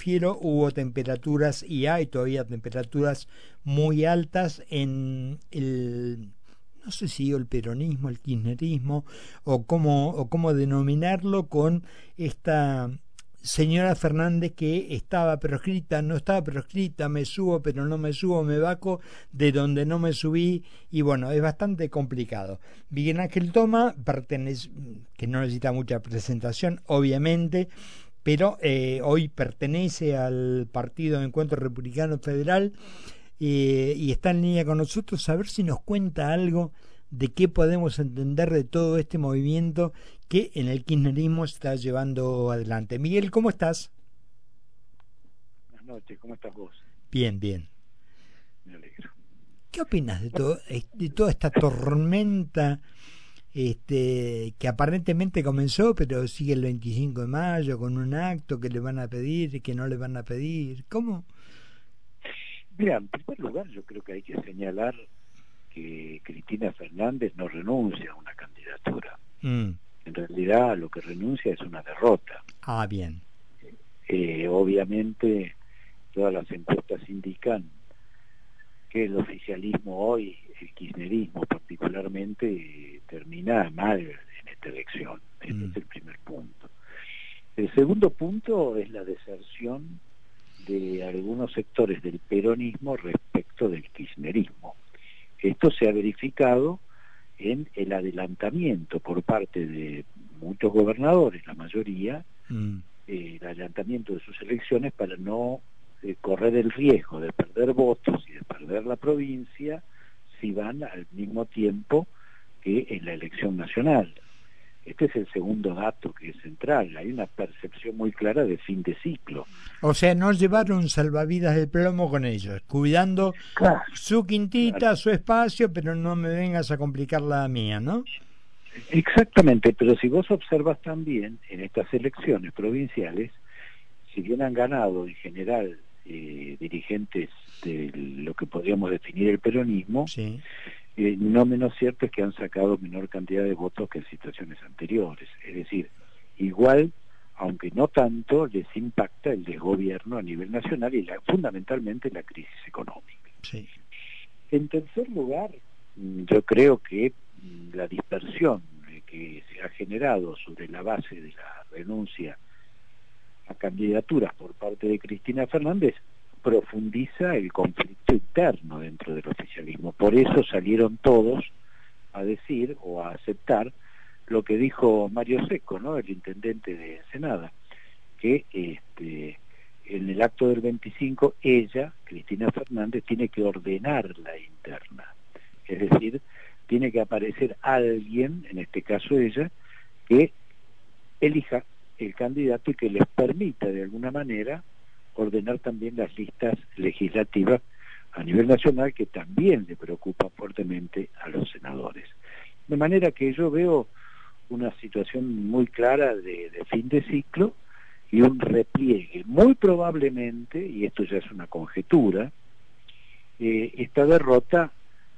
refiero, hubo temperaturas y hay todavía temperaturas muy altas en el no sé si el peronismo, el kirchnerismo, o cómo, o cómo denominarlo con esta señora Fernández que estaba proscrita, no estaba proscrita, me subo pero no me subo, me vaco de donde no me subí y bueno, es bastante complicado. Miguel Ángel Toma pertenece, que no necesita mucha presentación, obviamente, pero eh, hoy pertenece al Partido Encuentro Republicano Federal eh, y está en línea con nosotros a ver si nos cuenta algo de qué podemos entender de todo este movimiento que en el kirchnerismo está llevando adelante. Miguel, ¿cómo estás? Buenas noches, ¿cómo estás vos? Bien, bien. Me alegro. ¿Qué opinas de, todo, de toda esta tormenta este, que aparentemente comenzó, pero sigue el 25 de mayo con un acto que le van a pedir y que no le van a pedir? ¿Cómo? Mira, en primer lugar yo creo que hay que señalar que Cristina Fernández no renuncia a una candidatura. Mm. En realidad lo que renuncia es una derrota. Ah, bien. Eh, obviamente todas las encuestas indican que el oficialismo hoy, el kirchnerismo particularmente, termina mal en esta elección. Este mm. es el primer punto. El segundo punto es la deserción de algunos sectores del peronismo respecto del kirchnerismo. Esto se ha verificado en el adelantamiento por parte de muchos gobernadores, la mayoría, mm. eh, el adelantamiento de sus elecciones para no eh, correr el riesgo de perder votos y de perder la provincia si van al mismo tiempo que en la elección nacional. Este es el segundo dato que es central. Hay una percepción muy clara de fin de ciclo. O sea, no llevaron salvavidas de plomo con ellos, cuidando su quintita, su espacio, pero no me vengas a complicar la mía, ¿no? Exactamente, pero si vos observas también en estas elecciones provinciales, si bien han ganado en general eh, dirigentes de lo que podríamos definir el peronismo, sí. Eh, no menos cierto es que han sacado menor cantidad de votos que en situaciones anteriores. Es decir, igual, aunque no tanto, les impacta el desgobierno a nivel nacional y la, fundamentalmente la crisis económica. Sí. En tercer lugar, mm, yo creo que mm, la dispersión que se ha generado sobre la base de la renuncia a candidaturas por parte de Cristina Fernández profundiza el conflicto interno dentro del oficialismo. Por eso salieron todos a decir o a aceptar lo que dijo Mario Seco, ¿no? el intendente de Ensenada, que este, en el acto del 25 ella, Cristina Fernández, tiene que ordenar la interna. Es decir, tiene que aparecer alguien, en este caso ella, que elija el candidato y que les permita de alguna manera ordenar también las listas legislativas a nivel nacional que también le preocupa fuertemente a los senadores. De manera que yo veo una situación muy clara de, fin de ciclo y un repliegue. Muy probablemente, y esto ya es una conjetura, eh, esta derrota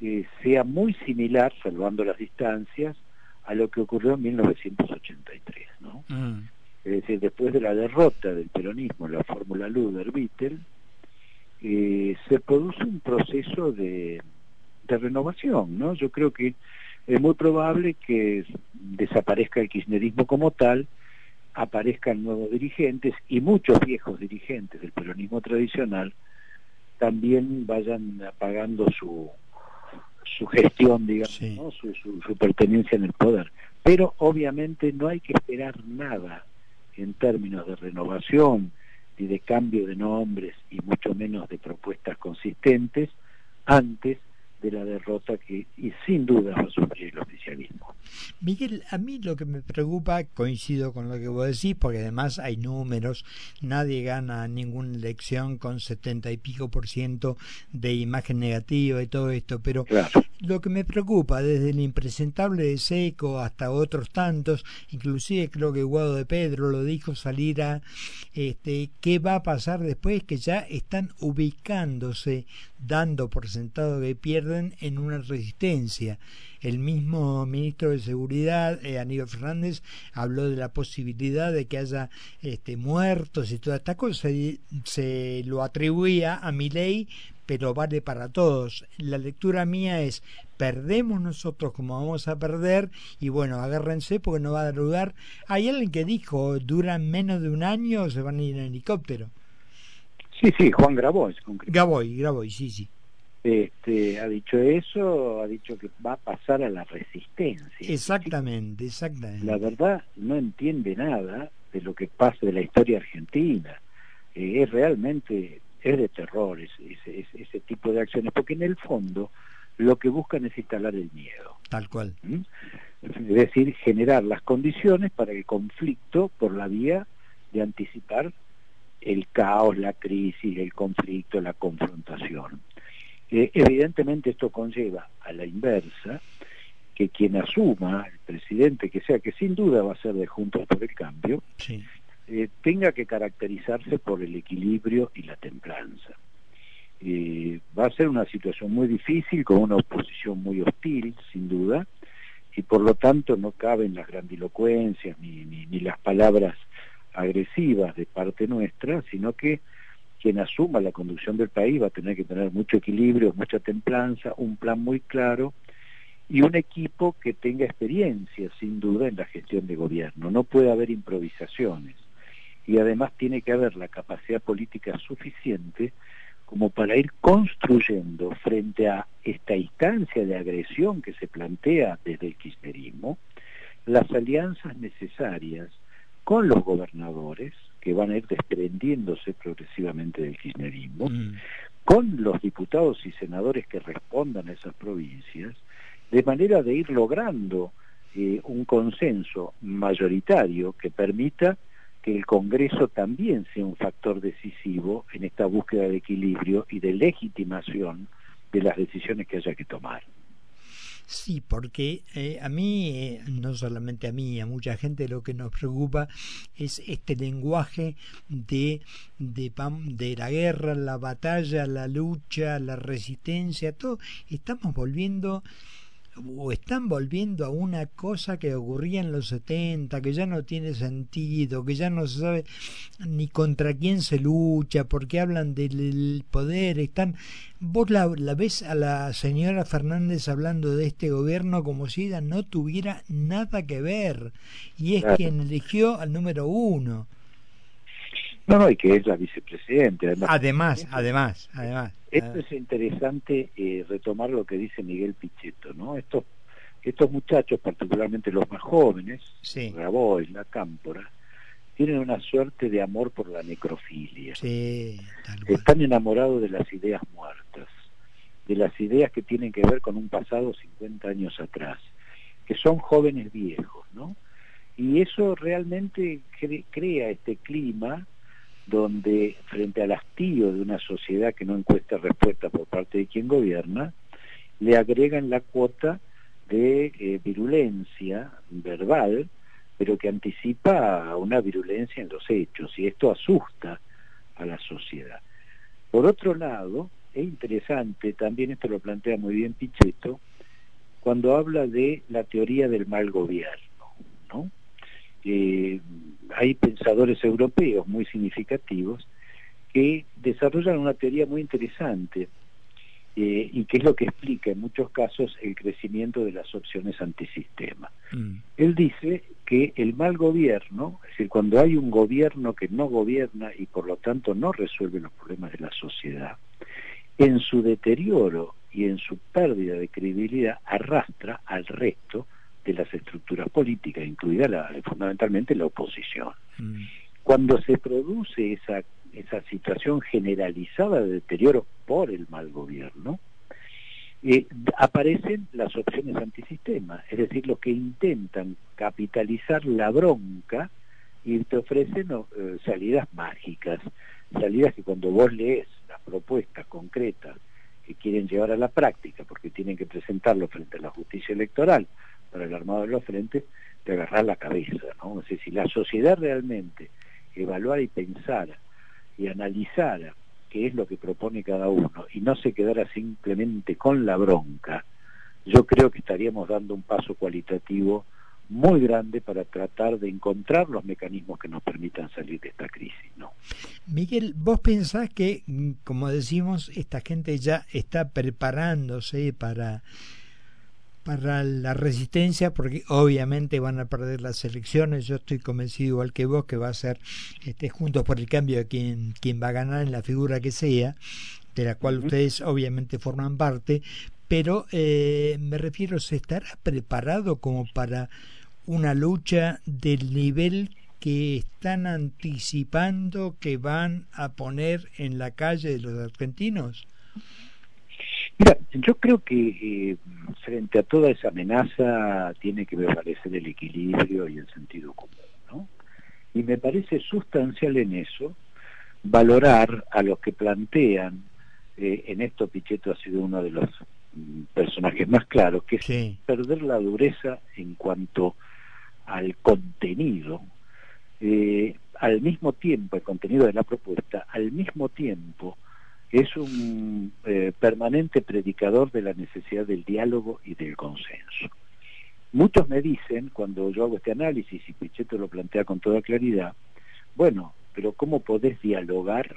eh, sea muy similar, salvando las distancias, a lo que ocurrió en 1983. ¿no? Mm es decir, después de la derrota del peronismo en la fórmula Luder-Vittel, eh, se produce un proceso de, renovación, ¿no? Yo creo que es muy probable que desaparezca el kirchnerismo como tal, aparezcan nuevos dirigentes y muchos viejos dirigentes del peronismo tradicional también vayan apagando su, su gestión, digamos, su, su pertenencia en el poder. Pero obviamente no hay que esperar nada en términos de renovación y de cambio de nombres y mucho menos de propuestas consistentes antes de la derrota que y sin duda va a sufrir el oficialismo. Miguel, a mí lo que me preocupa, coincido con lo que vos decís, porque además hay números, nadie gana ninguna elección con setenta y pico por ciento de imagen negativa y todo esto, pero lo que me preocupa, desde el impresentable de Seco hasta otros tantos, inclusive creo que Guado de Pedro lo dijo, salir a este, qué va a pasar después, que ya están ubicándose, dando por sentado que pierden en una resistencia. El mismo ministro de Seguridad, eh, Aníbal Fernández, habló de la posibilidad de que haya este, muertos y toda esta cosa, y se lo atribuía a mi ley pero vale para todos. La lectura mía es, perdemos nosotros como vamos a perder, y bueno, agárrense porque no va a dar lugar. Hay alguien que dijo, duran menos de un año, se van a ir en helicóptero. Sí, sí, Juan Grabois. Grabois, Grabois, sí, sí. Este, ha dicho eso, ha dicho que va a pasar a la resistencia. Exactamente, exactamente. La verdad, no entiende nada de lo que pasa de la historia argentina. Eh, es realmente es de terror ese, ese, tipo de acciones, porque en el fondo lo que buscan es instalar el miedo. Tal cual. ¿Mm? Es decir, generar las condiciones para el conflicto por la vía de anticipar el caos, la crisis, el conflicto, la confrontación. Eh, evidentemente esto conlleva a la inversa que quien asuma, el presidente que sea, que sin duda va a ser de Juntos por el Cambio, sí. Eh, tenga que caracterizarse por el equilibrio y la templanza. Eh, va a ser una situación muy difícil, con una oposición muy hostil, sin duda, y por lo tanto no caben las grandilocuencias ni, ni, ni las palabras agresivas de parte nuestra, sino que quien asuma la conducción del país va a tener que tener mucho equilibrio, mucha templanza, un plan muy claro y un equipo que tenga experiencia, sin duda, en la gestión de gobierno. No puede haber improvisaciones y además tiene que haber la capacidad política suficiente como para ir construyendo frente a esta instancia de agresión que se plantea desde el kirchnerismo, las alianzas necesarias con los gobernadores, que van a ir desprendiéndose progresivamente del kirchnerismo, mm. con los diputados y senadores que respondan a esas provincias, de manera de ir logrando eh, un consenso mayoritario que permita que el Congreso también sea un factor decisivo en esta búsqueda de equilibrio y de legitimación de las decisiones que haya que tomar. Sí, porque eh, a mí, eh, no solamente a mí, a mucha gente lo que nos preocupa es este lenguaje de, de, de la guerra, la batalla, la lucha, la resistencia, todo. Estamos volviendo o están volviendo a una cosa que ocurría en los 70, que ya no tiene sentido, que ya no se sabe ni contra quién se lucha, porque hablan del poder, están vos la, ves a la señora Fernández hablando de este gobierno como si ella no tuviera nada que ver y es quien eligió al número uno. No, no, y que es la vicepresidenta. Además, además, además. Esto es interesante eh, retomar lo que dice Miguel Pichetto, ¿no? Estos, estos muchachos, particularmente los más jóvenes, sí. Grabois, La Cámpora, tienen una suerte de amor por la necrofilia. Sí, Están enamorados de las ideas muertas, de las ideas que tienen que ver con un pasado 50 años atrás, que son jóvenes viejos, ¿no? Y eso realmente crea este clima donde frente al hastío de una sociedad que no encuesta respuesta por parte de quien gobierna, le agregan la cuota de eh, virulencia verbal, pero que anticipa una virulencia en los hechos, y esto asusta a la sociedad. Por otro lado, es interesante, también esto lo plantea muy bien Pichetto, cuando habla de la teoría del mal gobierno, ¿no? Eh, hay pensadores europeos muy significativos que desarrollan una teoría muy interesante eh, y que es lo que explica en muchos casos el crecimiento de las opciones antisistema. Mm. Él dice que el mal gobierno, es decir, cuando hay un gobierno que no gobierna y por lo tanto no resuelve los problemas de la sociedad, en su deterioro y en su pérdida de credibilidad arrastra al resto de las estructuras políticas, incluida la, fundamentalmente la oposición. Mm. Cuando se produce esa, esa situación generalizada de deterioro por el mal gobierno, eh, aparecen las opciones antisistema, es decir, los que intentan capitalizar la bronca y te ofrecen eh, salidas mágicas, salidas que cuando vos lees las propuestas concretas que quieren llevar a la práctica, porque tienen que presentarlo frente a la justicia electoral para el armado de los frentes, de agarrar la cabeza, ¿no? Es si la sociedad realmente evaluara y pensara y analizara qué es lo que propone cada uno y no se quedara simplemente con la bronca, yo creo que estaríamos dando un paso cualitativo muy grande para tratar de encontrar los mecanismos que nos permitan salir de esta crisis, ¿no? Miguel, vos pensás que, mm, como decimos, esta gente ya está preparándose para para la resistencia porque obviamente van a perder las elecciones. Yo estoy convencido igual que vos que va a ser este juntos por el cambio de quien quien va a ganar en la figura que sea de la cual ustedes obviamente forman parte. Pero eh, me refiero se estará preparado como para una lucha del nivel que están anticipando que van a poner en la calle de los argentinos? Mira, yo creo que eh, frente a toda esa amenaza tiene que prevalecer el equilibrio y el sentido común, ¿no? Y me parece sustancial en eso valorar a los que plantean, eh, en esto Pichetto ha sido uno de los mm, personajes más claros, que es perder la dureza en cuanto al contenido, eh, al mismo tiempo, el contenido de la propuesta, al mismo tiempo es un eh, permanente predicador de la necesidad del diálogo y del consenso. Muchos me dicen, cuando yo hago este análisis y Pichetto lo plantea con toda claridad, bueno, pero ¿cómo podés dialogar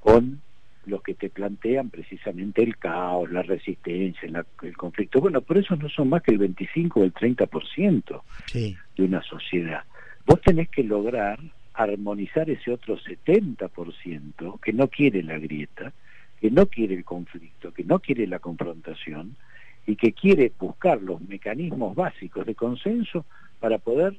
con los que te plantean precisamente el caos, la resistencia, el conflicto. Bueno, por eso no son más que el 25 o el 30% sí. de una sociedad. Vos tenés que lograr armonizar ese otro 70% que no quiere la grieta, que no quiere el conflicto, que no quiere la confrontación y que quiere buscar los mecanismos básicos de consenso para poder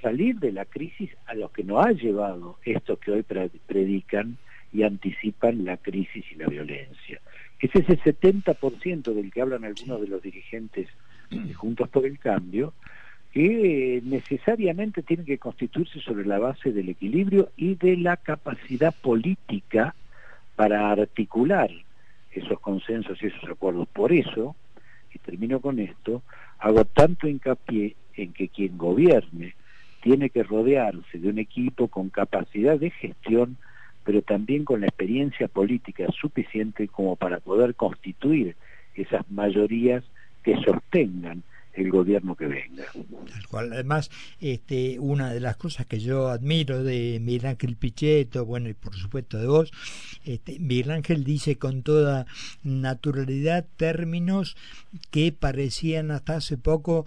salir de la crisis a los que nos ha llevado esto que hoy predican y anticipan la crisis y la violencia. Es ese 70% del que hablan algunos de los dirigentes Juntos por el Cambio, que necesariamente tiene que constituirse sobre la base del equilibrio y de la capacidad política para articular esos consensos y esos acuerdos. Por eso, y termino con esto, hago tanto hincapié en que quien gobierne tiene que rodearse de un equipo con capacidad de gestión pero también con la experiencia política suficiente como para poder constituir esas mayorías que sostengan el gobierno que venga. Además, este, una de las cosas que yo admiro de Miguel Ángel Pichetto, bueno, y por supuesto de vos, este, Miguel Ángel dice con toda naturalidad términos que parecían hasta hace poco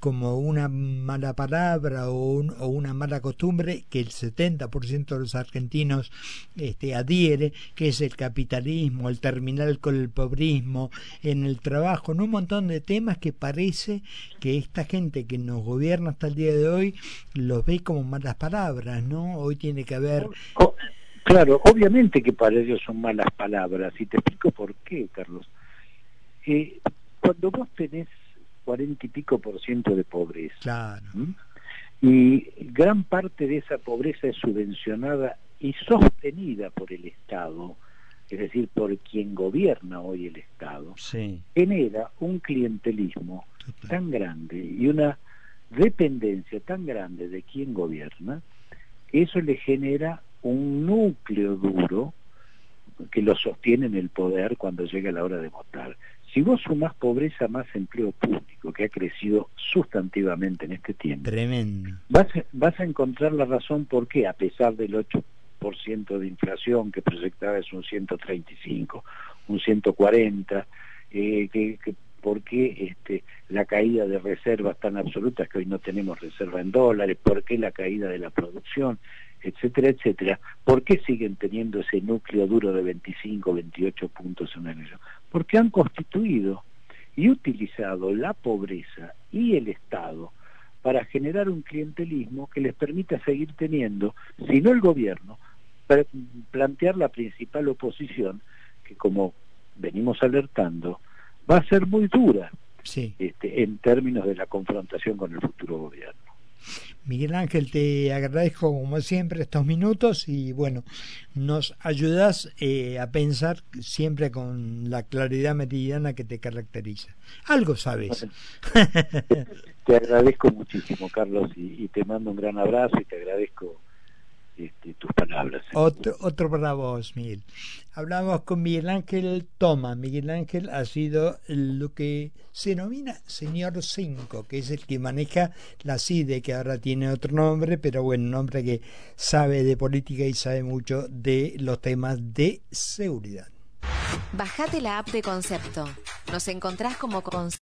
como una mala palabra o, una mala costumbre que el 70% de los argentinos este, adhiere, que es el capitalismo, el terminal con el pobrismo, en el trabajo, en un montón de temas que parece que esta gente que nos gobierna hasta el día de hoy los ve como malas palabras, ¿no? Hoy tiene que haber... claro, obviamente que para ellos son malas palabras, y te explico por qué, Carlos. Eh, cuando vos tenés cuarenta y pico por ciento de pobreza. Y gran parte de esa pobreza es subvencionada y sostenida por el Estado, es decir, por quien gobierna hoy el Estado, genera un clientelismo tan grande y una dependencia tan grande de quien gobierna, eso le genera un núcleo duro que lo sostiene en el poder cuando llega la hora de votar. Si vos sumás pobreza más empleo público, que ha crecido sustantivamente en este tiempo, Tremendo. Vas, vas a encontrar la razón por qué, a pesar del 8% de inflación que proyectaba es un 135, un 140, eh, que, que por qué este, la caída de reservas tan absolutas que hoy no tenemos reserva en dólares, por qué la caída de la producción, etcétera, etcétera, ¿por qué siguen teniendo ese núcleo duro de 25, 28 puntos en el? Porque han constituido y utilizado la pobreza y el Estado para generar un clientelismo que les permita seguir teniendo, si no el gobierno, plantear la principal oposición, que como venimos alertando, va a ser muy dura este, en términos de la confrontación con el futuro gobierno. Miguel Ángel, te agradezco como siempre estos minutos y bueno, nos ayudas eh, a pensar siempre con la claridad meridiana que te caracteriza. Algo sabes. te agradezco muchísimo, Carlos, y te mando un gran abrazo y te agradezco este, tus palabras. Otro, otro para vos, Miguel. Hablamos con Miguel Ángel Toma. Miguel Ángel ha sido lo que se denomina Señor 5, que es el que maneja la CIDE, que ahora tiene otro nombre, pero bueno, un hombre que sabe de política y sabe mucho de los temas de seguridad. Bajate la app de Concepto. Nos encontrás como